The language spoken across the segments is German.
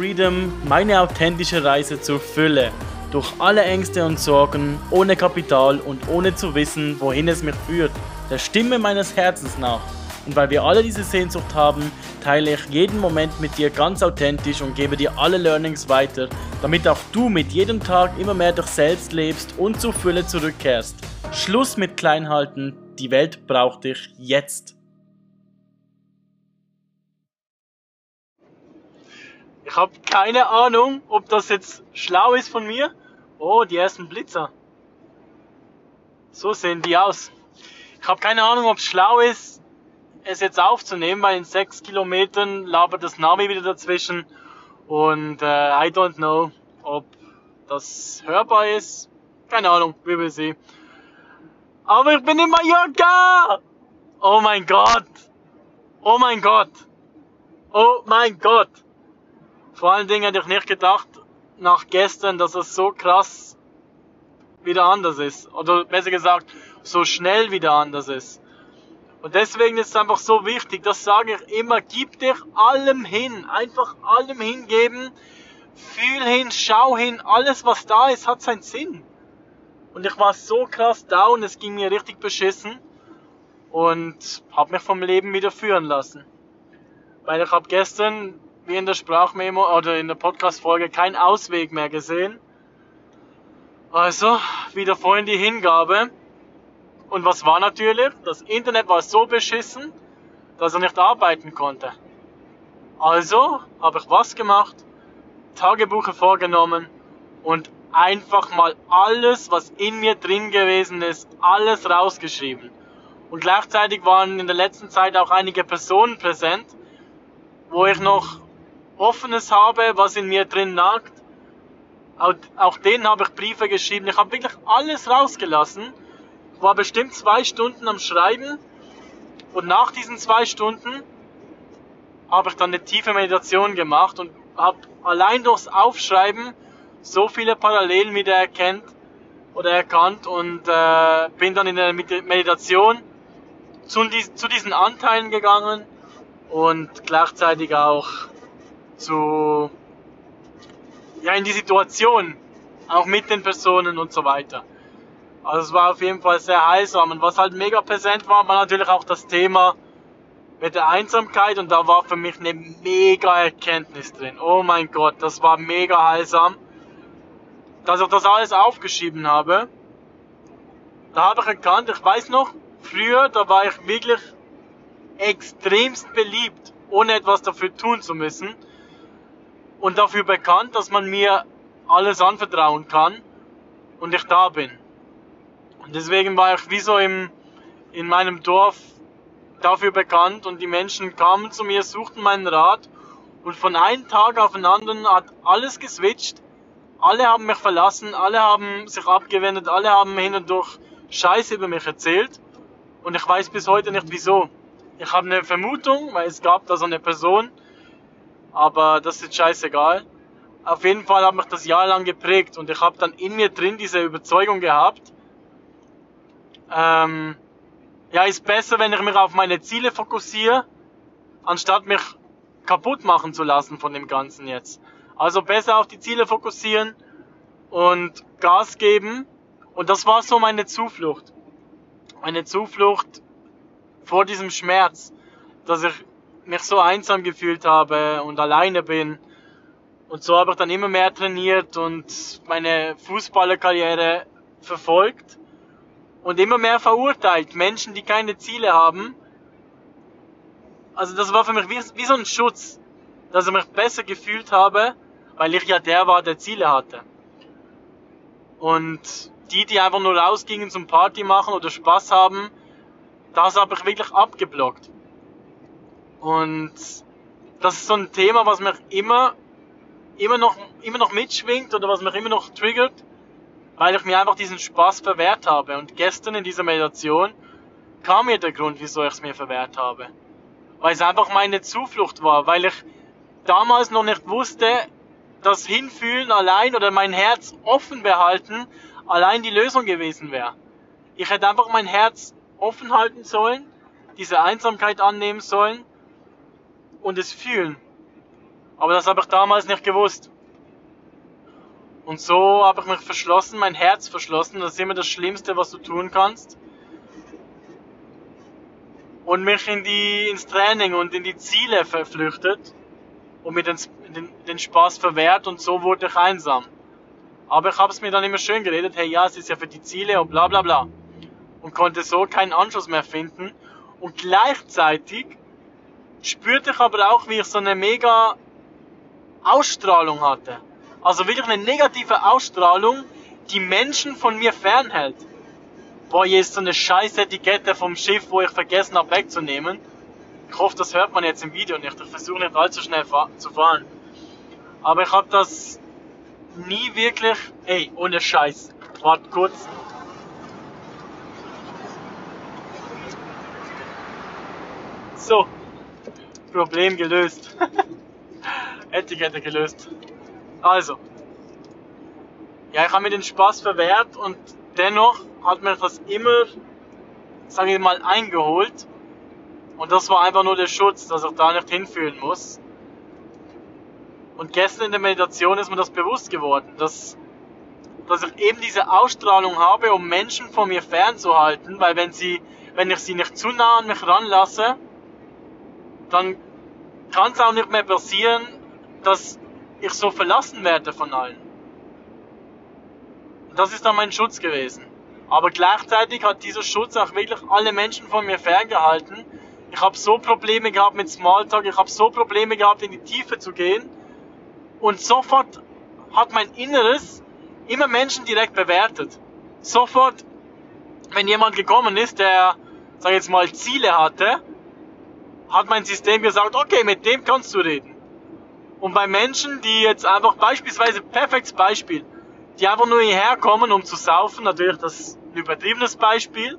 Freedom meine authentische Reise zur Fülle. Durch alle Ängste und Sorgen, ohne Kapital und ohne zu wissen, wohin es mich führt. Der Stimme meines Herzens nach. Und weil wir alle diese Sehnsucht haben, teile ich jeden Moment mit dir ganz authentisch und gebe dir alle Learnings weiter, damit auch du mit jedem Tag immer mehr dich selbst lebst und zur Fülle zurückkehrst. Schluss mit Kleinhalten, die Welt braucht dich jetzt. Ich habe keine Ahnung, ob das jetzt schlau ist von mir. Oh, die ersten Blitzer. So sehen die aus. Ich habe keine Ahnung, ob es schlau ist, es jetzt aufzunehmen, weil in sechs Kilometern labert das Navi wieder dazwischen. Und äh, I don't know, ob das hörbar ist. Keine Ahnung, wir will sehen. Aber ich bin in Mallorca! Oh mein Gott! Oh mein Gott! Oh mein Gott! Vor allen Dingen hätte ich nicht gedacht, nach gestern, dass es so krass wieder anders ist. Oder besser gesagt, so schnell wieder anders ist. Und deswegen ist es einfach so wichtig, das sage ich immer, gib dich allem hin, einfach allem hingeben, fühl hin, schau hin, alles was da ist, hat seinen Sinn. Und ich war so krass down, es ging mir richtig beschissen und habe mich vom Leben wieder führen lassen. Weil ich habe gestern wie in der Sprachmemo oder in der Podcast-Folge keinen Ausweg mehr gesehen. Also, wieder vorhin die Hingabe. Und was war natürlich? Das Internet war so beschissen, dass er nicht arbeiten konnte. Also habe ich was gemacht, Tagebuche vorgenommen und einfach mal alles, was in mir drin gewesen ist, alles rausgeschrieben. Und gleichzeitig waren in der letzten Zeit auch einige Personen präsent, wo ich noch Offenes habe, was in mir drin nagt. Auch, denen habe ich Briefe geschrieben. Ich habe wirklich alles rausgelassen. War bestimmt zwei Stunden am Schreiben. Und nach diesen zwei Stunden habe ich dann eine tiefe Meditation gemacht und habe allein durchs Aufschreiben so viele Parallelen wieder erkennt oder erkannt und äh, bin dann in der Meditation zu, zu diesen Anteilen gegangen und gleichzeitig auch zu, ja, in die Situation, auch mit den Personen und so weiter. Also es war auf jeden Fall sehr heilsam. Und was halt mega präsent war, war natürlich auch das Thema mit der Einsamkeit und da war für mich eine mega Erkenntnis drin. Oh mein Gott, das war mega heilsam. Dass ich das alles aufgeschrieben habe, da habe ich erkannt, ich weiß noch, früher, da war ich wirklich extremst beliebt, ohne etwas dafür tun zu müssen und dafür bekannt, dass man mir alles anvertrauen kann und ich da bin. Und deswegen war ich wie so im, in meinem Dorf dafür bekannt und die Menschen kamen zu mir, suchten meinen Rat und von einem Tag auf den anderen hat alles geswitcht. Alle haben mich verlassen, alle haben sich abgewendet, alle haben hin und durch Scheiße über mich erzählt und ich weiß bis heute nicht wieso. Ich habe eine Vermutung, weil es gab da so eine Person, aber das ist scheißegal. Auf jeden Fall hat mich das jahrelang geprägt und ich habe dann in mir drin diese Überzeugung gehabt, ähm, ja, ist besser, wenn ich mich auf meine Ziele fokussiere, anstatt mich kaputt machen zu lassen von dem Ganzen jetzt. Also besser auf die Ziele fokussieren und Gas geben. Und das war so meine Zuflucht. Meine Zuflucht vor diesem Schmerz, dass ich mich so einsam gefühlt habe und alleine bin. Und so habe ich dann immer mehr trainiert und meine Fußballerkarriere verfolgt und immer mehr verurteilt. Menschen, die keine Ziele haben. Also das war für mich wie, wie so ein Schutz, dass ich mich besser gefühlt habe, weil ich ja der war, der Ziele hatte. Und die, die einfach nur rausgingen zum Party machen oder Spaß haben, das habe ich wirklich abgeblockt. Und das ist so ein Thema, was mich immer, immer noch, immer noch mitschwingt oder was mich immer noch triggert, weil ich mir einfach diesen Spaß verwehrt habe. Und gestern in dieser Meditation kam mir der Grund, wieso ich es mir verwehrt habe. Weil es einfach meine Zuflucht war, weil ich damals noch nicht wusste, dass Hinfühlen allein oder mein Herz offen behalten allein die Lösung gewesen wäre. Ich hätte einfach mein Herz offen halten sollen, diese Einsamkeit annehmen sollen und es fühlen. Aber das habe ich damals nicht gewusst. Und so habe ich mich verschlossen, mein Herz verschlossen. Das ist immer das Schlimmste, was du tun kannst. Und mich in die, ins Training und in die Ziele verflüchtet und mir den, den, den Spaß verwehrt und so wurde ich einsam. Aber ich habe es mir dann immer schön geredet, hey ja, es ist ja für die Ziele und bla bla bla. Und konnte so keinen Anschluss mehr finden. Und gleichzeitig spürte ich aber auch, wie ich so eine mega Ausstrahlung hatte. Also wirklich eine negative Ausstrahlung, die Menschen von mir fernhält. Boah, hier ist so eine scheiß Etikette vom Schiff, wo ich vergessen habe wegzunehmen. Ich hoffe, das hört man jetzt im Video nicht. Ich versuche nicht allzu schnell zu fahren. Aber ich habe das nie wirklich... Ey, ohne Scheiß. Wart kurz. So. Problem gelöst. Etikette gelöst. Also. Ja, ich habe mir den Spaß verwehrt und dennoch hat mir das immer, sage ich mal, eingeholt. Und das war einfach nur der Schutz, dass ich da nicht hinfühlen muss. Und gestern in der Meditation ist mir das bewusst geworden, dass, dass ich eben diese Ausstrahlung habe, um Menschen von mir fernzuhalten, weil wenn sie, wenn ich sie nicht zu nah an mich ranlasse, dann kann es auch nicht mehr passieren, dass ich so verlassen werde von allen. Das ist dann mein Schutz gewesen. Aber gleichzeitig hat dieser Schutz auch wirklich alle Menschen von mir ferngehalten. Ich habe so Probleme gehabt mit Smalltalk, ich habe so Probleme gehabt, in die Tiefe zu gehen. Und sofort hat mein Inneres immer Menschen direkt bewertet. Sofort, wenn jemand gekommen ist, der, sag ich jetzt mal, Ziele hatte, hat mein System gesagt, okay, mit dem kannst du reden. Und bei Menschen, die jetzt einfach beispielsweise, perfektes Beispiel, die einfach nur hierher kommen, um zu saufen, natürlich das ein übertriebenes Beispiel,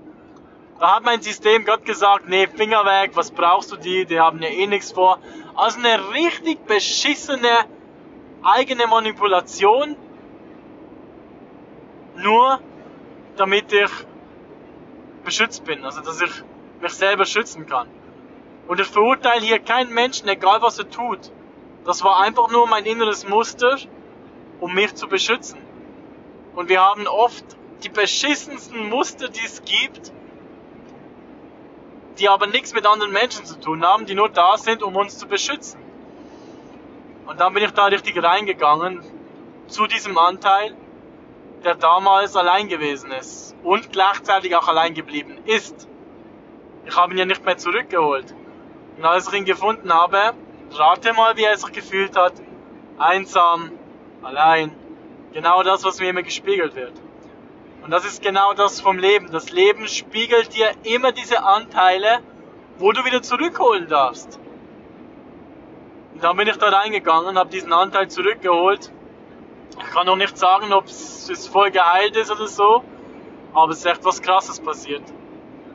da hat mein System Gott gesagt, nee, Finger weg, was brauchst du die, die haben ja eh nichts vor. Also eine richtig beschissene eigene Manipulation, nur damit ich beschützt bin, also dass ich mich selber schützen kann. Und ich verurteile hier keinen Menschen, egal was er tut. Das war einfach nur mein inneres Muster, um mich zu beschützen. Und wir haben oft die beschissensten Muster, die es gibt, die aber nichts mit anderen Menschen zu tun haben, die nur da sind, um uns zu beschützen. Und dann bin ich da richtig reingegangen zu diesem Anteil, der damals allein gewesen ist und gleichzeitig auch allein geblieben ist. Ich habe ihn ja nicht mehr zurückgeholt. Und als ich ihn gefunden habe, rate mal, wie er sich gefühlt hat. Einsam, allein. Genau das, was mir immer gespiegelt wird. Und das ist genau das vom Leben. Das Leben spiegelt dir immer diese Anteile, wo du wieder zurückholen darfst. Und dann bin ich da reingegangen, habe diesen Anteil zurückgeholt. Ich kann noch nicht sagen, ob es voll geheilt ist oder so, aber es ist echt was Krasses passiert.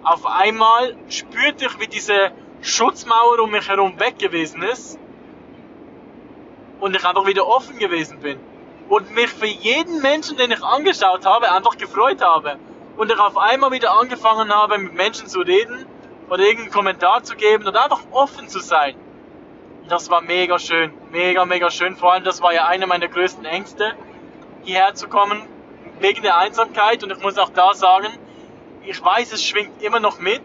Auf einmal spürte ich, wie diese Schutzmauer um mich herum weg gewesen ist und ich einfach wieder offen gewesen bin und mich für jeden Menschen, den ich angeschaut habe, einfach gefreut habe und ich auf einmal wieder angefangen habe, mit Menschen zu reden oder irgendeinen Kommentar zu geben und einfach offen zu sein. Das war mega schön, mega, mega schön. Vor allem, das war ja einer meiner größten Ängste, hierher zu kommen, wegen der Einsamkeit. Und ich muss auch da sagen, ich weiß, es schwingt immer noch mit,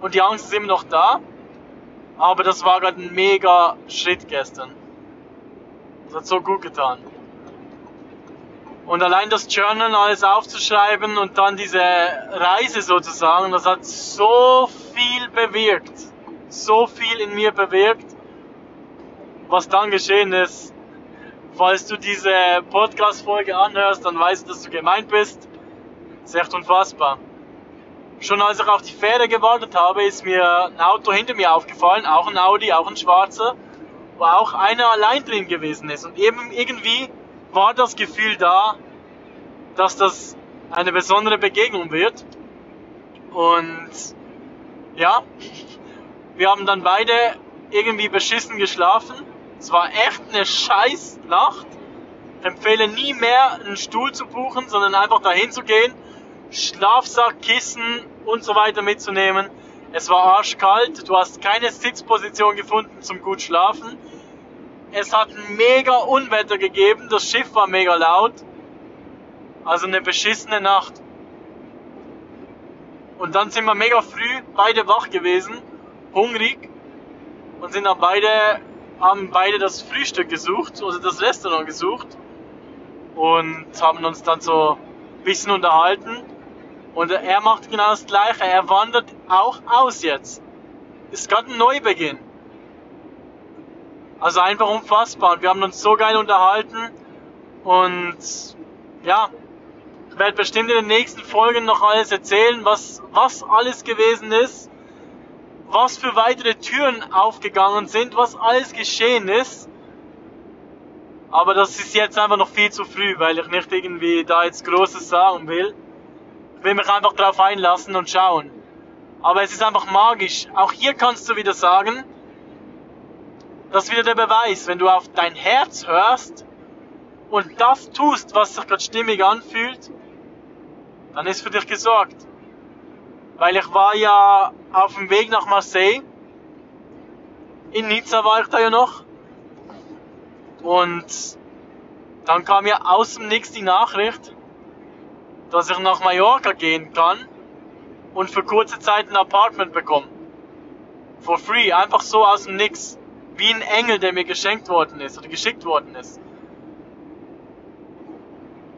und die Angst ist immer noch da. Aber das war gerade ein mega Schritt gestern. Das hat so gut getan. Und allein das Journal alles aufzuschreiben und dann diese Reise sozusagen, das hat so viel bewirkt. So viel in mir bewirkt. Was dann geschehen ist. Falls du diese Podcast-Folge anhörst, dann weißt du, dass du gemeint bist. Das ist echt unfassbar. Schon als ich auf die Fähre gewartet habe, ist mir ein Auto hinter mir aufgefallen, auch ein Audi, auch ein schwarzer, wo auch einer allein drin gewesen ist. Und eben irgendwie war das Gefühl da, dass das eine besondere Begegnung wird. Und ja, wir haben dann beide irgendwie beschissen geschlafen. Es war echt eine scheiß Nacht. Ich empfehle nie mehr einen Stuhl zu buchen, sondern einfach dahin zu gehen Schlafsack, Kissen und so weiter mitzunehmen. Es war arschkalt, du hast keine Sitzposition gefunden zum gut schlafen. es hat ein mega Unwetter gegeben, das Schiff war mega laut. Also eine beschissene Nacht. Und dann sind wir mega früh beide wach gewesen, hungrig und sind dann beide haben beide das Frühstück gesucht, also das Restaurant gesucht und haben uns dann so ein bisschen unterhalten. Und er macht genau das Gleiche. Er wandert auch aus jetzt. Ist gerade ein Neubeginn. Also einfach unfassbar. Und wir haben uns so geil unterhalten. Und ja, ich werde bestimmt in den nächsten Folgen noch alles erzählen, was, was alles gewesen ist was für weitere Türen aufgegangen sind, was alles geschehen ist. Aber das ist jetzt einfach noch viel zu früh, weil ich nicht irgendwie da jetzt Großes sagen will. Will mich einfach drauf einlassen und schauen. Aber es ist einfach magisch. Auch hier kannst du wieder sagen, das ist wieder der Beweis, wenn du auf dein Herz hörst und das tust, was sich gerade stimmig anfühlt, dann ist für dich gesorgt. Weil ich war ja auf dem Weg nach Marseille. In Nizza war ich da ja noch. Und dann kam ja aus dem Nix die Nachricht, dass ich nach Mallorca gehen kann und für kurze Zeit ein Apartment bekomme. For free, einfach so aus dem Nix. Wie ein Engel, der mir geschenkt worden ist oder geschickt worden ist.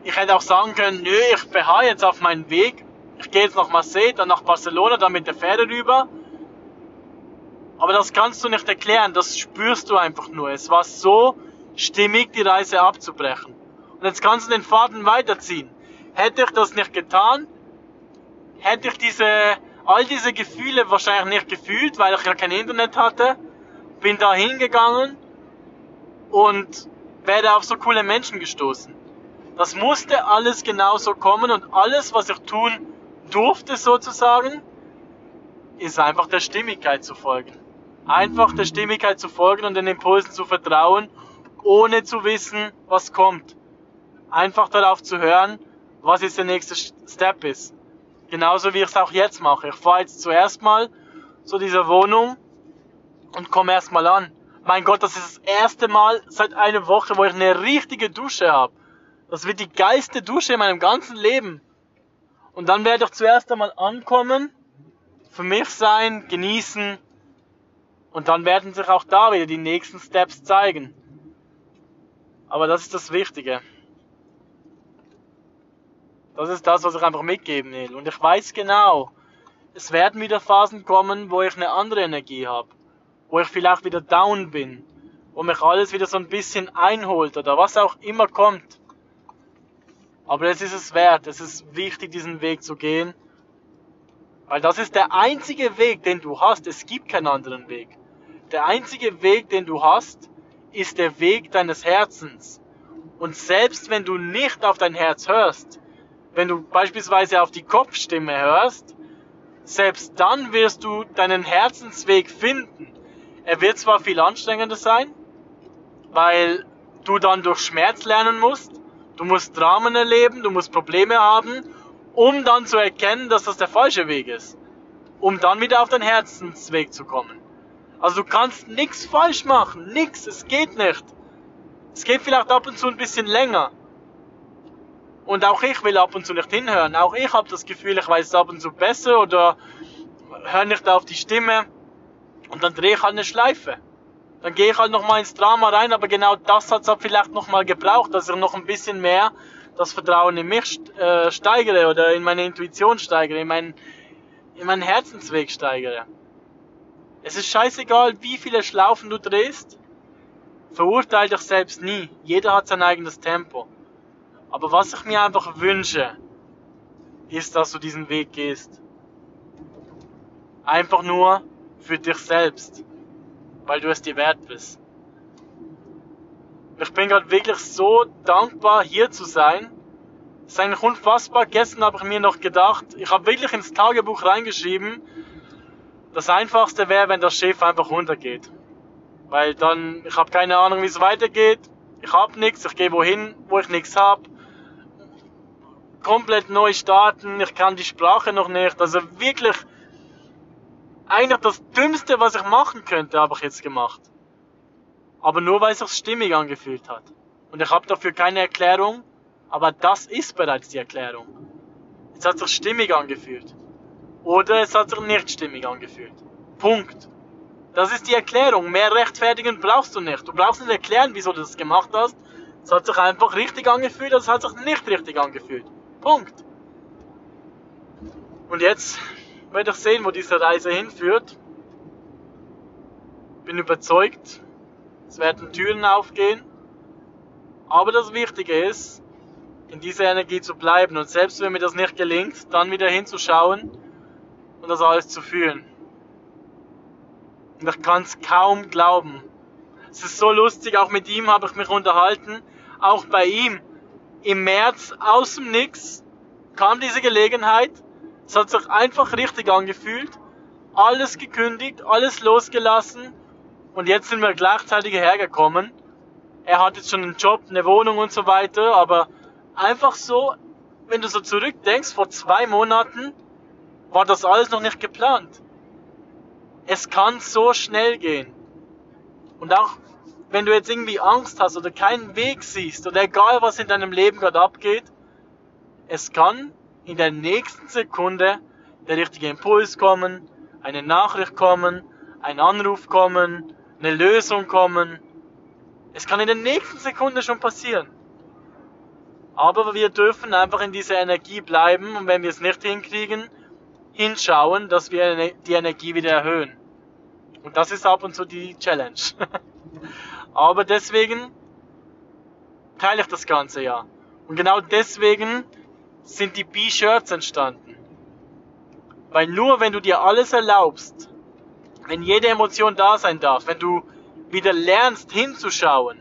Ich hätte auch sagen können, nö, ich beharre jetzt auf meinen Weg ich gehe jetzt nach Marseille, dann nach Barcelona, dann mit der Fähre rüber. Aber das kannst du nicht erklären, das spürst du einfach nur. Es war so stimmig, die Reise abzubrechen. Und jetzt kannst du den Faden weiterziehen. Hätte ich das nicht getan, hätte ich diese, all diese Gefühle wahrscheinlich nicht gefühlt, weil ich ja kein Internet hatte, bin da hingegangen und wäre auf so coole Menschen gestoßen. Das musste alles genauso kommen und alles, was ich tun durfte sozusagen, ist einfach der Stimmigkeit zu folgen. Einfach der Stimmigkeit zu folgen und den Impulsen zu vertrauen, ohne zu wissen, was kommt. Einfach darauf zu hören, was jetzt der nächste Step ist. Genauso wie ich es auch jetzt mache. Ich fahre jetzt zuerst mal zu dieser Wohnung und komme erstmal an. Mein Gott, das ist das erste Mal seit einer Woche, wo ich eine richtige Dusche habe. Das wird die geilste Dusche in meinem ganzen Leben. Und dann werde ich zuerst einmal ankommen, für mich sein, genießen und dann werden sich auch da wieder die nächsten Steps zeigen. Aber das ist das Wichtige. Das ist das, was ich einfach mitgeben will. Und ich weiß genau, es werden wieder Phasen kommen, wo ich eine andere Energie habe. Wo ich vielleicht wieder down bin. Wo mich alles wieder so ein bisschen einholt oder was auch immer kommt. Aber es ist es wert, es ist wichtig, diesen Weg zu gehen. Weil das ist der einzige Weg, den du hast. Es gibt keinen anderen Weg. Der einzige Weg, den du hast, ist der Weg deines Herzens. Und selbst wenn du nicht auf dein Herz hörst, wenn du beispielsweise auf die Kopfstimme hörst, selbst dann wirst du deinen Herzensweg finden. Er wird zwar viel anstrengender sein, weil du dann durch Schmerz lernen musst, Du musst Dramen erleben, du musst Probleme haben, um dann zu erkennen, dass das der falsche Weg ist. Um dann wieder auf deinen Herzensweg zu kommen. Also du kannst nichts falsch machen, nichts, es geht nicht. Es geht vielleicht ab und zu ein bisschen länger. Und auch ich will ab und zu nicht hinhören. Auch ich habe das Gefühl, ich weiß es ab und zu besser oder höre nicht auf die Stimme. Und dann drehe ich halt eine Schleife dann gehe ich halt nochmal ins Drama rein, aber genau das hat es halt vielleicht nochmal gebraucht, dass ich noch ein bisschen mehr das Vertrauen in mich äh, steigere oder in meine Intuition steigere, in meinen, in meinen Herzensweg steigere. Es ist scheißegal, wie viele Schlaufen du drehst. Verurteile dich selbst nie. Jeder hat sein eigenes Tempo. Aber was ich mir einfach wünsche, ist, dass du diesen Weg gehst. Einfach nur für dich selbst weil du es dir wert bist. Ich bin gerade wirklich so dankbar, hier zu sein. Es ist eigentlich unfassbar. Gestern habe ich mir noch gedacht, ich habe wirklich ins Tagebuch reingeschrieben, das Einfachste wäre, wenn das Schiff einfach runtergeht. Weil dann, ich habe keine Ahnung, wie es weitergeht. Ich habe nichts, ich gehe wohin, wo ich nichts habe. Komplett neu starten, ich kann die Sprache noch nicht. Also wirklich eigentlich das Dümmste, was ich machen könnte, habe ich jetzt gemacht. Aber nur weil es sich stimmig angefühlt hat. Und ich habe dafür keine Erklärung, aber das ist bereits die Erklärung. Es hat sich stimmig angefühlt. Oder es hat sich nicht stimmig angefühlt. Punkt. Das ist die Erklärung. Mehr rechtfertigen brauchst du nicht. Du brauchst nicht erklären, wieso du das gemacht hast. Es hat sich einfach richtig angefühlt, es hat sich nicht richtig angefühlt. Punkt. Und jetzt werde ich sehen, wo diese Reise hinführt. Bin überzeugt, es werden Türen aufgehen. Aber das Wichtige ist, in dieser Energie zu bleiben und selbst wenn mir das nicht gelingt, dann wieder hinzuschauen und das alles zu fühlen. Und ich kann es kaum glauben. Es ist so lustig, auch mit ihm habe ich mich unterhalten. Auch bei ihm im März aus dem Nix kam diese Gelegenheit. Es hat sich einfach richtig angefühlt. Alles gekündigt, alles losgelassen. Und jetzt sind wir gleichzeitig hergekommen. Er hat jetzt schon einen Job, eine Wohnung und so weiter. Aber einfach so, wenn du so zurückdenkst, vor zwei Monaten war das alles noch nicht geplant. Es kann so schnell gehen. Und auch wenn du jetzt irgendwie Angst hast oder keinen Weg siehst oder egal was in deinem Leben gerade abgeht, es kann in der nächsten Sekunde der richtige Impuls kommen, eine Nachricht kommen, ein Anruf kommen, eine Lösung kommen. Es kann in der nächsten Sekunde schon passieren. Aber wir dürfen einfach in dieser Energie bleiben und wenn wir es nicht hinkriegen, hinschauen, dass wir die Energie wieder erhöhen. Und das ist ab und zu die Challenge. Aber deswegen teile ich das Ganze ja. Und genau deswegen sind die B-Shirts entstanden. Weil nur wenn du dir alles erlaubst, wenn jede Emotion da sein darf, wenn du wieder lernst hinzuschauen,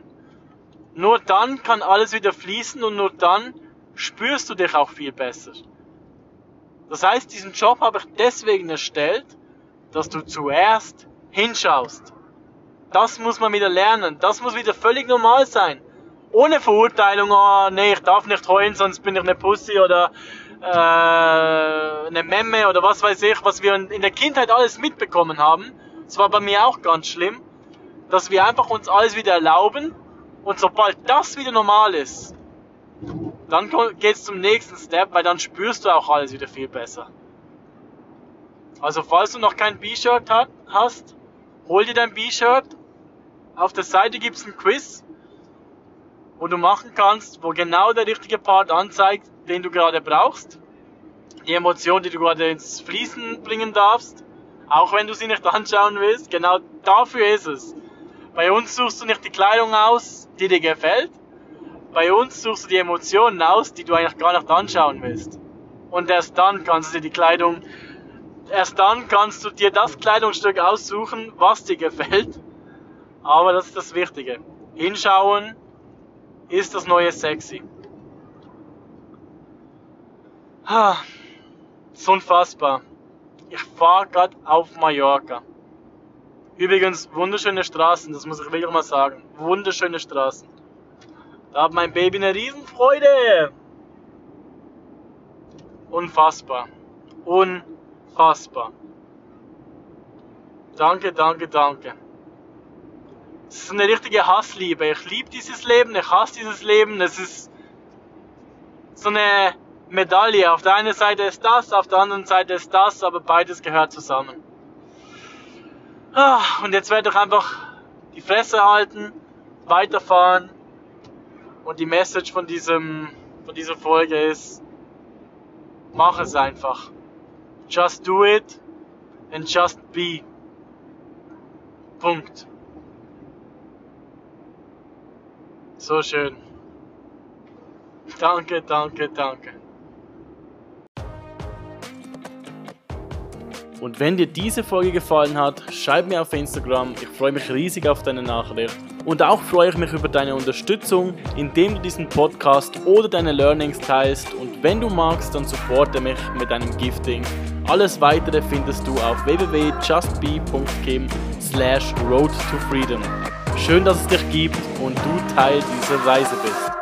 nur dann kann alles wieder fließen und nur dann spürst du dich auch viel besser. Das heißt, diesen Job habe ich deswegen erstellt, dass du zuerst hinschaust. Das muss man wieder lernen. Das muss wieder völlig normal sein. Ohne Verurteilung, oh nee, ich darf nicht heulen, sonst bin ich eine Pussy oder äh, eine Memme oder was weiß ich, was wir in der Kindheit alles mitbekommen haben. Das war bei mir auch ganz schlimm, dass wir einfach uns alles wieder erlauben und sobald das wieder normal ist, dann geht's zum nächsten Step, weil dann spürst du auch alles wieder viel besser. Also falls du noch kein B-Shirt hast, hol dir dein B-Shirt. Auf der Seite gibt's ein Quiz, wo du machen kannst, wo genau der richtige Part anzeigt, den du gerade brauchst. Die Emotion, die du gerade ins Fließen bringen darfst, auch wenn du sie nicht anschauen willst, genau dafür ist es. Bei uns suchst du nicht die Kleidung aus, die dir gefällt. Bei uns suchst du die Emotionen aus, die du eigentlich gar nicht anschauen willst. Und erst dann kannst du dir die Kleidung, erst dann kannst du dir das Kleidungsstück aussuchen, was dir gefällt. Aber das ist das Wichtige. Hinschauen ist das neue Sexy. Ah, ist unfassbar. Ich fahre gerade auf Mallorca. Übrigens, wunderschöne Straßen, das muss ich wirklich mal sagen. Wunderschöne Straßen. Da hat mein Baby eine Riesenfreude. Unfassbar. Unfassbar. Danke, danke, danke. Es ist eine richtige Hassliebe. Ich liebe dieses Leben, ich hasse dieses Leben. Es ist so eine Medaille. Auf der einen Seite ist das, auf der anderen Seite ist das, aber beides gehört zusammen. Ah, und jetzt werde ich einfach die Fresse halten, weiterfahren. Und die Message von diesem, von dieser Folge ist, mach es einfach. Just do it and just be. Punkt. So schön. Danke, danke, danke. Und wenn dir diese Folge gefallen hat, schreib mir auf Instagram. Ich freue mich riesig auf deine Nachricht. Und auch freue ich mich über deine Unterstützung, indem du diesen Podcast oder deine Learnings teilst. Und wenn du magst, dann supporte mich mit deinem Gifting. Alles weitere findest du auf www.justbe.kim slash road to freedom. Schön, dass es dich gibt und du Teil dieser Reise bist.